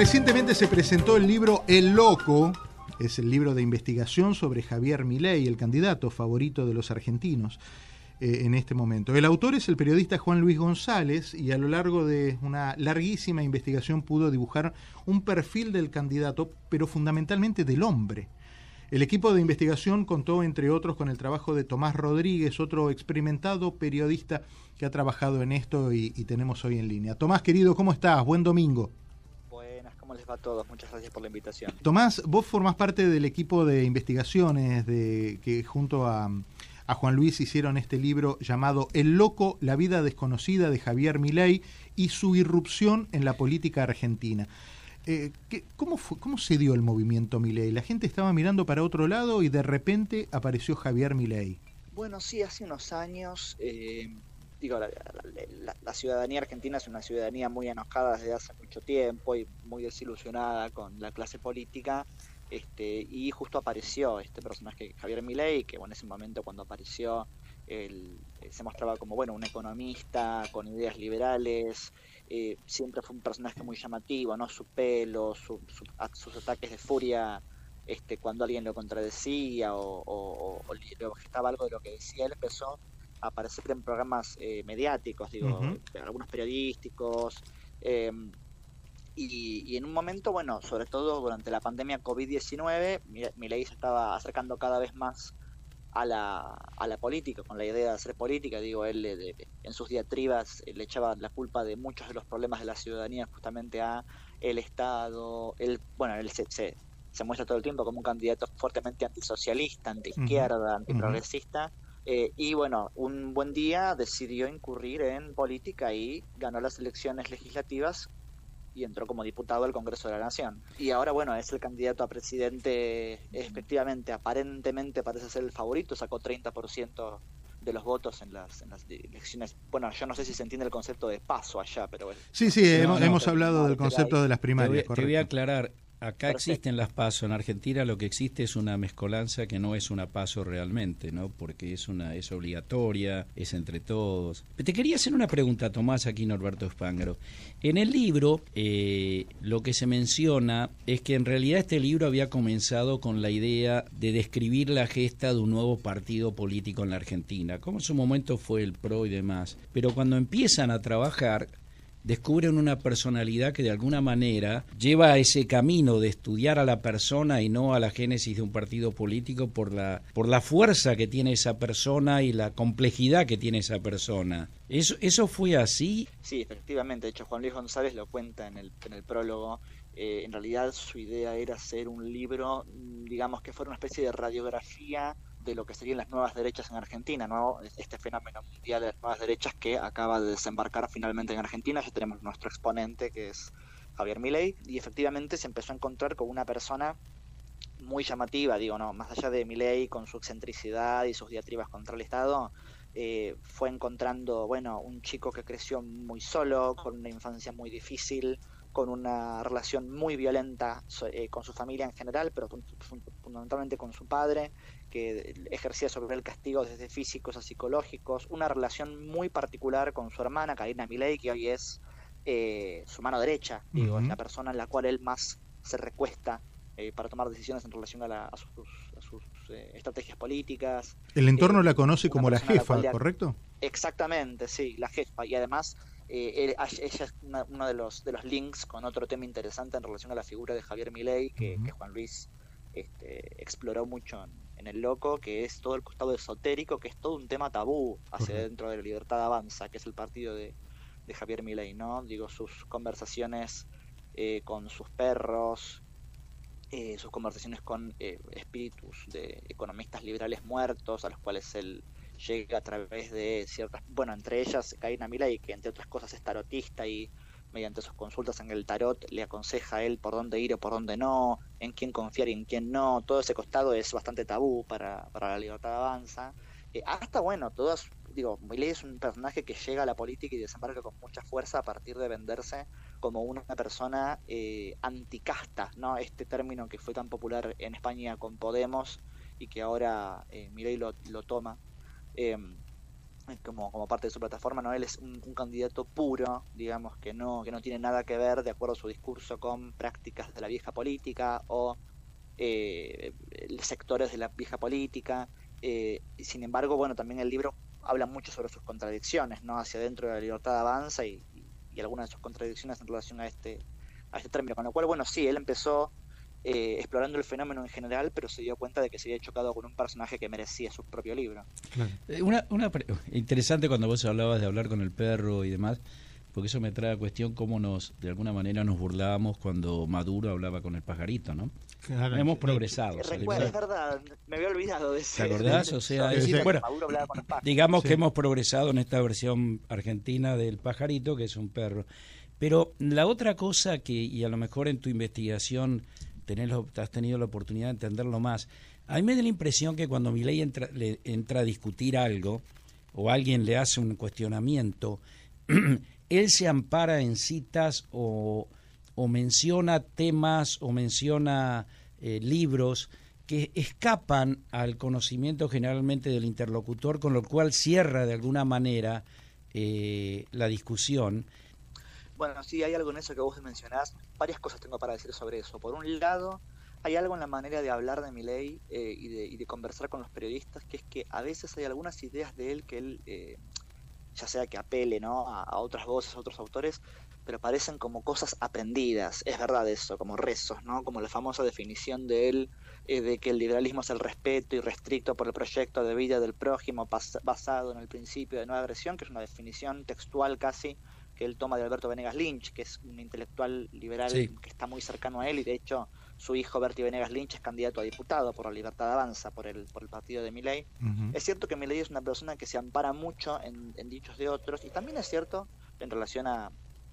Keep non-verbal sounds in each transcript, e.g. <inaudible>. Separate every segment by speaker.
Speaker 1: Recientemente se presentó el libro El Loco, es el libro de investigación sobre Javier Milei, el candidato favorito de los argentinos eh, en este momento. El autor es el periodista Juan Luis González y a lo largo de una larguísima investigación pudo dibujar un perfil del candidato, pero fundamentalmente del hombre. El equipo de investigación contó, entre otros, con el trabajo de Tomás Rodríguez, otro experimentado periodista que ha trabajado en esto y, y tenemos hoy en línea. Tomás, querido, ¿cómo estás? Buen domingo.
Speaker 2: ¿Cómo les va a todos? Muchas gracias por la invitación.
Speaker 1: Tomás, vos formás parte del equipo de investigaciones de, que junto a, Juan Luis hicieron este libro llamado El Loco, la vida desconocida de Javier Milei y su irrupción en la política argentina. Eh, cómo, ¿Cómo se dio el movimiento Milei? La gente estaba mirando para otro lado y de repente apareció Javier Milei.
Speaker 2: Bueno, sí, hace unos años eh, digo, la, ciudadanía argentina es una ciudadanía muy enojada desde hace mucho tiempo y muy desilusionada con la clase política. Este, y justo apareció este personaje Javier Milei, que en ese momento cuando apareció él, eh, se mostraba como bueno un economista con ideas liberales, eh, siempre fue un personaje muy llamativo, no su pelo, sus ataques de furia este, cuando alguien lo contradecía o, o, o, le objetaba algo de lo que decía, él empezó aparecer en programas eh, mediáticos, digo, algunos periodísticos. Em, y, en un momento, bueno, sobre todo durante la pandemia COVID-19, Milei se estaba acercando cada vez más a la, a la política, con la idea de hacer política. Digo, él en sus diatribas eh, le echaba la culpa de muchos de los problemas de la ciudadanía justamente a el Estado. Él, bueno, él se, se, muestra todo el tiempo como un candidato fuertemente antisocialista, antiizquierda, antiprogresista. Eh, y bueno, un buen día decidió incurrir en política y ganó las elecciones legislativas y entró como diputado al Congreso de la Nación. Y ahora, bueno, es el candidato a presidente, efectivamente, aparentemente parece ser el favorito, sacó 30% de los votos en las, en las elecciones. Bueno, yo no sé si se entiende el concepto de paso allá, pero...
Speaker 1: Sí, sí, hemos, hablado del concepto de las primarias.
Speaker 3: te voy a aclarar, Acá existen las pasos. En Argentina lo que existe es una mezcolanza que no es una paso realmente, ¿no? Porque es una es obligatoria, es entre todos. Te quería hacer una pregunta, Tomás, aquí Norberto Espángaro. En el libro eh, lo que se menciona es que en realidad este libro había comenzado con la idea de describir la gesta de un nuevo partido político en la Argentina, como en su momento fue el PRO y demás. Pero cuando empiezan a trabajar descubren una personalidad que de alguna manera lleva a ese camino de estudiar a la persona y no a la génesis de un partido político por la, por la fuerza que tiene esa persona y la complejidad que tiene esa persona. ¿Eso, eso fue así?
Speaker 2: Sí, efectivamente. De hecho, Juan Luis González lo cuenta en el, en el prólogo. Eh, en realidad su idea era hacer un libro, digamos que fuera una especie de radiografía de lo que serían las nuevas derechas en Argentina, ¿no? este fenómeno mundial de las nuevas derechas que acaba de desembarcar finalmente en Argentina. Ya tenemos nuestro exponente que es Javier Milei y efectivamente se empezó a encontrar con una persona muy llamativa, digo, no, más allá de Milei con su excentricidad y sus diatribas contra el Estado, eh, fue encontrando, bueno, un chico que creció muy solo, con una infancia muy difícil, con una relación muy violenta eh, con su familia en general, pero fundamentalmente con su padre, que ejercía sobre él castigos desde físicos a psicológicos, una relación muy particular con su hermana, Karina Milei, que hoy es eh, su mano derecha, digo, es la persona en la cual él más se recuesta eh, para tomar decisiones en relación a, sus, estrategias políticas.
Speaker 1: El entorno la conoce como la jefa, ¿correcto?
Speaker 2: Exactamente, sí, la jefa. Y además eh, ella es uno de los, de los links con otro tema interesante en relación a la figura de Javier Milei, que, Juan Luis este, exploró mucho en, El Loco, que es todo el costado esotérico, que es todo un tema tabú hacia dentro de la Libertad Avanza, que es el partido de, Javier Milei, ¿no? Digo, sus conversaciones eh, con sus perros, eh, sus conversaciones con espíritus de economistas liberales muertos, a los cuales él llega a través de ciertas, bueno, entre ellas Karina Milay, que entre otras cosas es tarotista y mediante sus consultas en el tarot le aconseja a él por dónde ir o por dónde no, en quién confiar y en quién no, todo ese costado es bastante tabú para, para la libertad avanza. Eh, hasta bueno, todas, digo, Milei es un personaje que llega a la política y desembarca con mucha fuerza a partir de venderse como una persona eh, anticasta, ¿no? Este término que fue tan popular en España con Podemos y que ahora eh, lo, lo toma Em, como, como parte de su plataforma, ¿no? Él es un, candidato puro, digamos, que no, que no tiene nada que ver, de acuerdo a su discurso, con prácticas de la vieja política o eh, sectores de la vieja política. Eh, sin embargo, bueno, también el libro habla mucho sobre sus contradicciones, ¿no? Hacia dentro de la libertad avanza y, y, algunas de sus contradicciones en relación a este, a este término. Con lo cual, bueno, sí, él empezó eh, explorando el fenómeno en general, pero se dio cuenta de que se había chocado con un personaje que merecía su propio libro.
Speaker 3: Eh, una, una interesante cuando vos hablabas de hablar con el perro y demás, porque eso me trae a cuestión cómo nos, de alguna manera, nos burlábamos cuando Maduro hablaba con el pajarito, ¿no? Hemos progresado.
Speaker 2: es verdad, me había olvidado de eso.
Speaker 3: ¿Te acordás? O sea, digamos que hemos progresado en esta versión argentina del pajarito, que es un perro. Pero la otra cosa que, y a lo mejor en tu investigación has tenido la oportunidad de entenderlo más. A mí me da la impresión que cuando mi ley entra, entra a discutir algo o alguien le hace un cuestionamiento, <clears throat> él se ampara en citas o, menciona temas o menciona eh, libros que escapan al conocimiento generalmente del interlocutor, con lo cual cierra de alguna manera eh, la discusión
Speaker 2: bueno, sí, hay algo en eso que vos mencionás. Varias cosas tengo para decir sobre eso. Por un lado, hay algo en la manera de hablar de mi ley eh, y, de, y, de, conversar con los periodistas, que es que a veces hay algunas ideas de él que él, eh, ya sea que apele ¿no? A, otras voces, a otros autores, pero parecen como cosas aprendidas. Es verdad eso, como rezos, ¿no? Como la famosa definición de él eh, de que el liberalismo es el respeto y restricto por el proyecto de vida del prójimo basado en el principio de no agresión, que es una definición textual casi que él toma de Alberto Venegas Lynch, que es un intelectual liberal que está muy cercano a él y de hecho su hijo Bertie Venegas Lynch es candidato a diputado por la Libertad Avanza, por el, por el partido de Milei. Es cierto que Milei es una persona que se ampara mucho en, dichos de otros y también es cierto en relación a,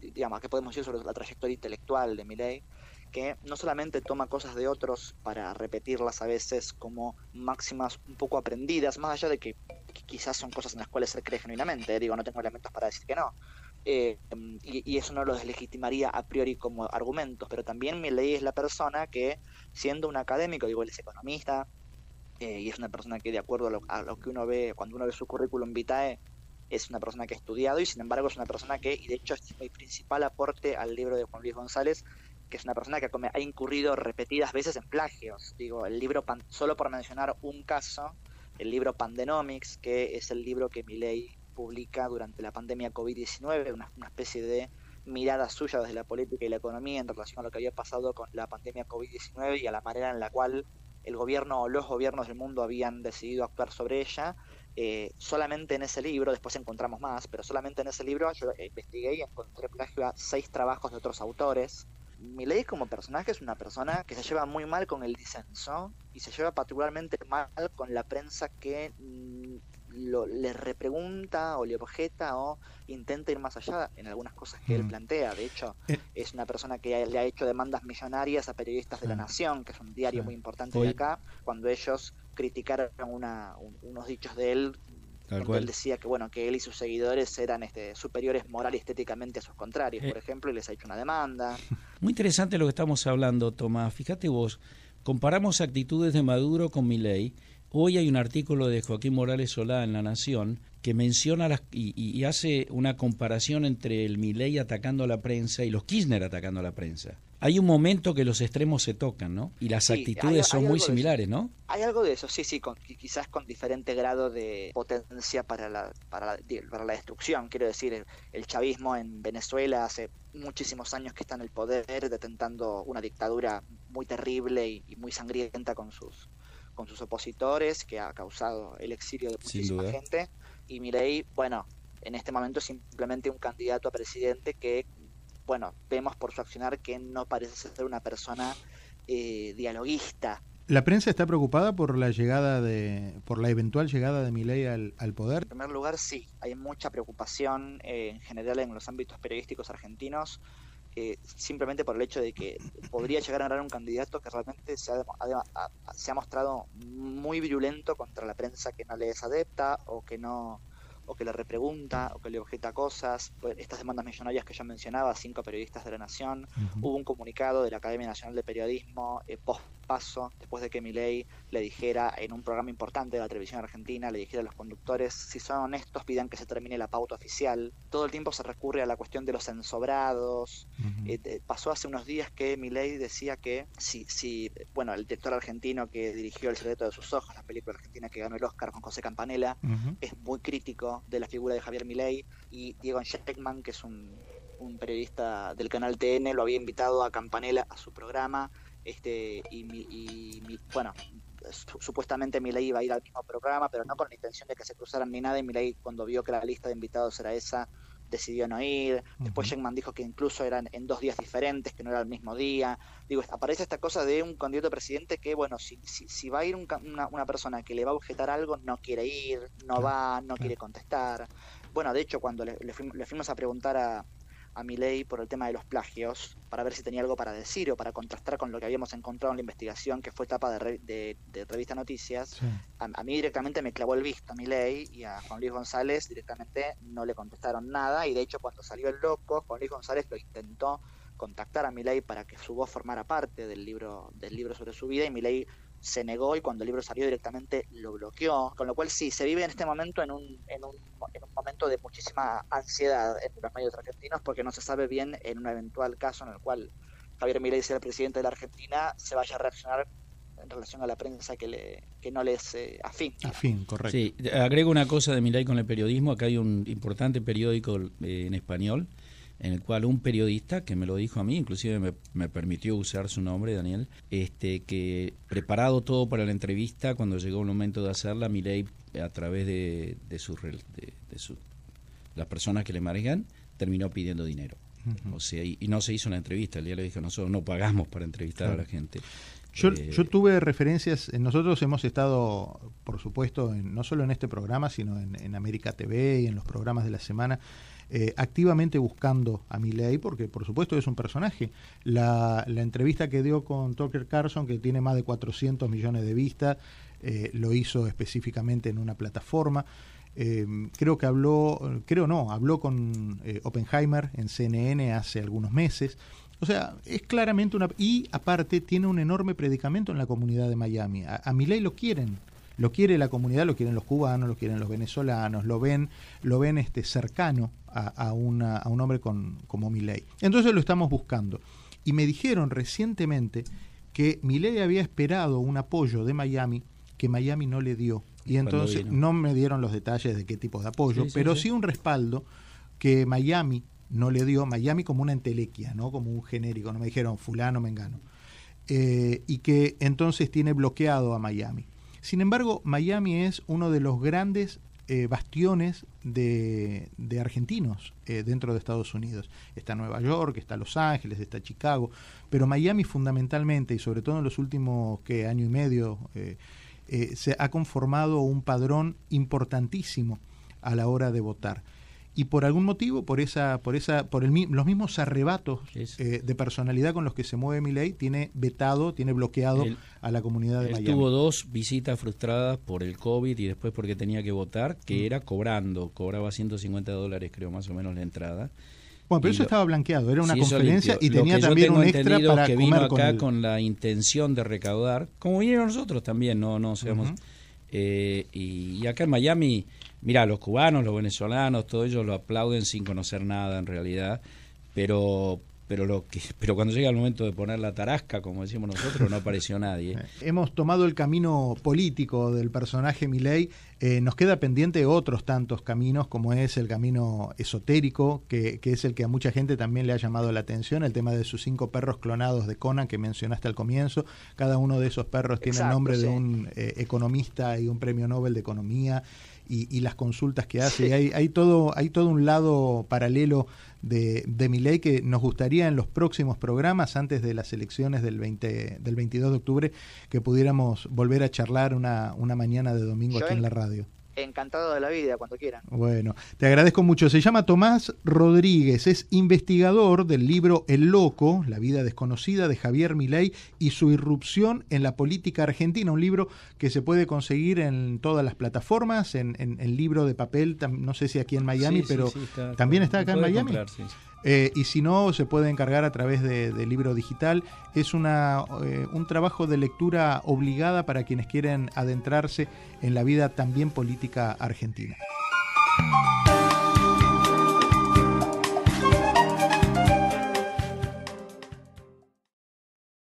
Speaker 2: digamos, que podemos decir sobre la trayectoria intelectual de Milei, que no solamente toma cosas de otros para repetirlas a veces como máximas un poco aprendidas, más allá de que, quizás son cosas en las cuales se cree genuinamente, digo, no tengo elementos para decir que no, eh, y, eso no lo deslegitimaría a priori como argumentos, pero también ley es la persona que, siendo un académico, digo, él es economista, eh, y es una persona que, de acuerdo a lo, que uno ve, cuando uno ve su currículum vitae, es una persona que ha estudiado y sin embargo es una persona que, y de hecho es mi principal aporte al libro de Juan Luis González, que es una persona que ha incurrido repetidas veces en plagios. Digo, el libro, solo por mencionar un caso, el libro Pandenomics, que es el libro que ley publica durante la pandemia COVID-19, una, especie de mirada suya desde la política y la economía en relación a lo que había pasado con la pandemia COVID-19 y a la manera en la cual el gobierno o los gobiernos del mundo habían decidido actuar sobre ella. Eh, solamente en ese libro, después encontramos más, pero solamente en ese libro yo investigué y encontré plagio a seis trabajos de otros autores. Milei como personaje es una persona que se lleva muy mal con el disenso y se lleva particularmente mal con la prensa que lo, le repregunta o le objeta o intenta ir más allá en algunas cosas que él mm. plantea. De hecho, eh. es una persona que le ha hecho demandas millonarias a periodistas de La Nación, que es un diario muy importante de acá, cuando ellos criticaron una, unos dichos de él él decía que bueno que él y sus seguidores eran este, superiores moral y estéticamente a sus contrarios, por eh. ejemplo, y les ha hecho una demanda. <laughs>
Speaker 3: Muy interesante lo que estamos hablando, Tomás. Fíjate vos, comparamos actitudes de Maduro con Milei Hoy hay un artículo de Joaquín Morales Solá en La Nación que menciona las, y, hace una comparación entre el Milei atacando a la prensa y los Kirchner atacando a la prensa. Hay un momento que los extremos se tocan, ¿no? Y las actitudes son muy similares, ¿no?
Speaker 2: Hay algo de eso, sí, sí, con, quizás con diferente grado de potencia para la, para la, para la destrucción. Quiero decir, el, chavismo en Venezuela hace muchísimos años que está en el poder, detentando una dictadura muy terrible y muy sangrienta con sus con sus opositores, que ha causado el exilio de muchísima gente. Y Milei, bueno, en este momento es simplemente un candidato a presidente que, bueno, vemos por su accionar que no parece ser una persona eh, dialoguista.
Speaker 1: ¿La prensa está preocupada por la llegada de, por la eventual llegada de Milei al, al poder?
Speaker 2: En primer lugar, sí, hay mucha preocupación eh, en general en los ámbitos periodísticos argentinos eh, simplemente por el hecho de que podría llegar a ganar un candidato que realmente se ha, mostrado muy virulento contra la prensa que no le es adepta o que no o que le repregunta o que le objeta cosas. Pues, estas demandas millonarias que yo mencionaba, cinco periodistas de la Nación, hubo un comunicado de la Academia Nacional de Periodismo eh, post paso, después de que Milei le dijera en un programa importante de la televisión argentina, le dijera a los conductores, si son honestos, pidan que se termine la pauta oficial. Todo el tiempo se recurre a la cuestión de los ensobrados. Eh, pasó hace unos días que Milei decía que si, si, bueno, el director argentino que dirigió El secreto de sus ojos, la película argentina que ganó el Oscar con José Campanella, es muy crítico de la figura de Javier Milei y Diego Scheckman, que es un un periodista del canal TN lo había invitado a Campanella a su programa este y, bueno supuestamente Milei iba a ir al mismo programa pero no con la intención de que se cruzaran ni nada y Milei cuando vio que la lista de invitados era esa decidió no ir. Después uh dijo que incluso eran en dos días diferentes que no era el mismo día. Digo aparece esta cosa de un candidato presidente que bueno si, si, va a ir una, persona que le va a objetar algo no quiere ir no va no quiere contestar. Bueno de hecho cuando le, le fuimos a preguntar a a ley por el tema de los plagios, para ver si tenía algo para decir o para contrastar con lo que habíamos encontrado en la investigación, que fue etapa de, de, Revista Noticias. A, mí directamente me clavó el visto a ley y a Juan Luis González directamente no le contestaron nada. Y de hecho, cuando salió el loco, Juan Luis González lo intentó contactar a ley para que su voz formara parte del libro, del libro sobre su vida y ley se negó y cuando el libro salió directamente lo bloqueó. Con lo cual sí, se vive en este momento en un, en un, en un momento de muchísima ansiedad en los medios argentinos porque no se sabe bien en un eventual caso en el cual Javier Milei sea el presidente de la Argentina se vaya a reaccionar en relación a la prensa que, le, que no le es eh, afín.
Speaker 1: Afín, correcto.
Speaker 3: Sí, agrego una cosa de Milei con el periodismo. Acá hay un importante periódico eh, en español en el cual un periodista, que me lo dijo a mí, inclusive me, permitió usar su nombre, Daniel, este, que preparado todo para la entrevista, cuando llegó el momento de hacerla, Milei, a través de, de, su, de, su, las personas que le manejan, terminó pidiendo dinero. O sea, y, no se hizo una entrevista, el día le dijo, nosotros no pagamos para entrevistar a la gente.
Speaker 1: Yo, eh, yo, tuve referencias, nosotros hemos estado, por supuesto, no solo en este programa, sino en, en América TV y en los programas de la semana, eh, activamente buscando a Milley, porque por supuesto es un personaje. La, entrevista que dio con Tucker Carlson, que tiene más de 400 millones de vistas, eh, lo hizo específicamente en una plataforma. Eh, creo que habló, creo no, habló con Oppenheimer en CNN hace algunos meses. O sea, es claramente una... Y aparte tiene un enorme predicamento en la comunidad de Miami. A, a Milley lo quieren, lo quiere la comunidad, lo quieren los cubanos, lo quieren los venezolanos, lo ven, lo ven este cercano a, una, a un hombre con, como Milei. Entonces lo estamos buscando. Y me dijeron recientemente que Milei había esperado un apoyo de Miami que Miami no le dio. Y entonces no me dieron los detalles de qué tipo de apoyo, pero sí. un respaldo que Miami no le dio, Miami como una entelequia, ¿no? como un genérico, no me dijeron fulano, mengano. Eh, y que entonces tiene bloqueado a Miami. Sin embargo, Miami es uno de los grandes eh, bastiones de, argentinos eh, dentro de Estados Unidos. Está Nueva York, está Los Ángeles, está Chicago, pero Miami fundamentalmente y sobre todo en los últimos que año y medio eh, se ha conformado un padrón importantísimo a la hora de votar y por algún motivo, por esa, por esa, por el, los mismos arrebatos eh, de personalidad con los que se mueve mi ley, tiene vetado, tiene bloqueado a la comunidad de Miami.
Speaker 3: Tuvo dos visitas frustradas por el COVID y después porque tenía que votar, que mm. era cobrando, cobraba 150 dólares creo más o menos la entrada.
Speaker 1: Bueno, pero eso estaba blanqueado, era una conferencia y tenía también un extra para
Speaker 3: que vino acá con, la intención de recaudar, como vinieron nosotros también, no, no seamos. Eh, y, acá en Miami, mira, los cubanos, los venezolanos, todos ellos lo aplauden sin conocer nada en realidad, pero pero lo que <laughs> pero cuando llega el momento de poner la tarasca, como decimos nosotros, no apareció nadie. <laughs>
Speaker 1: Hemos tomado el camino político del personaje Milei, eh, nos queda pendiente otros tantos caminos, como es el camino esotérico, que, que, es el que a mucha gente también le ha llamado la atención, el tema de sus cinco perros clonados de Conan que mencionaste al comienzo. Cada uno de esos perros tiene el nombre de un eh, economista y un premio Nobel de Economía y, las consultas que hace. hay, hay, todo, hay todo un lado paralelo de, de mi ley que nos gustaría en los próximos programas, antes de las elecciones del, 20, del 22 de octubre, que pudiéramos volver a charlar una, una mañana de domingo aquí en la radio
Speaker 2: encantado de la vida cuando quieran.
Speaker 1: Bueno, te agradezco mucho. Se llama Tomás Rodríguez, es investigador del libro El Loco, la vida desconocida de Javier Milei y su irrupción en la política argentina, un libro que se puede conseguir en todas las plataformas, en, en, libro de papel, no sé si aquí en Miami, pero también está acá en Miami. Eh, y si no, se puede encargar a través de, libro digital. Es una, eh, un trabajo de lectura obligada para quienes quieren adentrarse en la vida también política argentina.